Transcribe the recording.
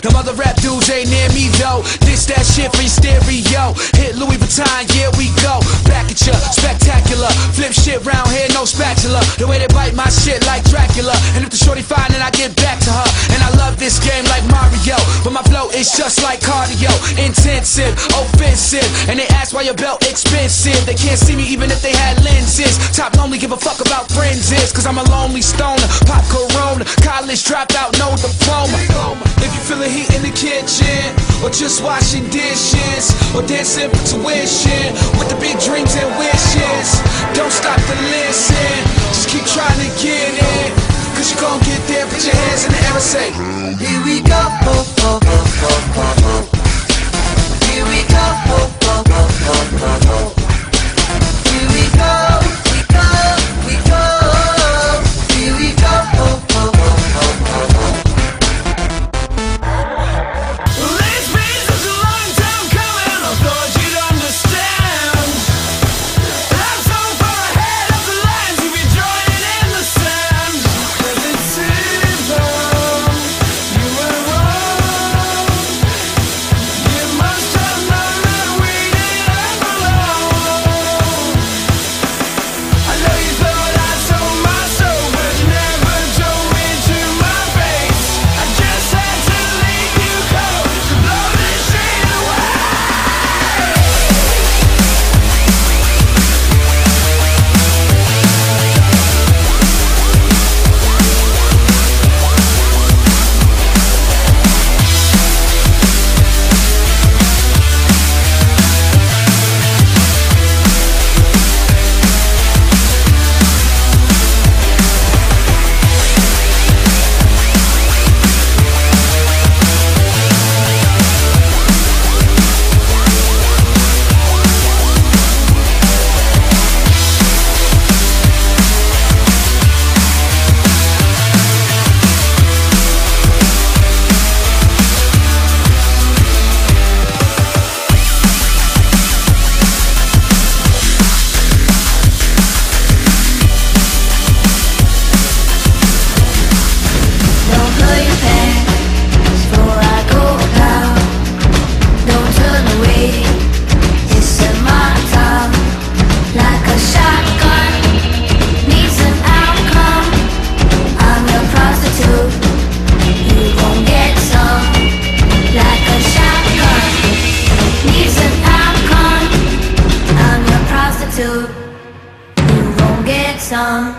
Them other rap dudes ain't near me though. This that shit for your stereo. Hit Louis Vuitton, yeah we go. Back at ya, spectacular. Flip shit round here, no spatula. The way they bite my shit like Dracula. And if the shorty fine, then I get back to her. And I love this game like Mario, but my flow is just like cardio. Intensive, offensive, and they ask why your belt expensive. They can't see me even if they had lenses. Top lonely, give a fuck about friends is, cause I'm a lonely stoner. Pop Corona, college dropout, no diploma. If you feel the heat in the kitchen, or just washing dishes, or dancing for tuition, with the big dreams and wishes, don't stop to listen. Just keep trying to get it. Cause you gon' get there, put your hands in the air and say, 想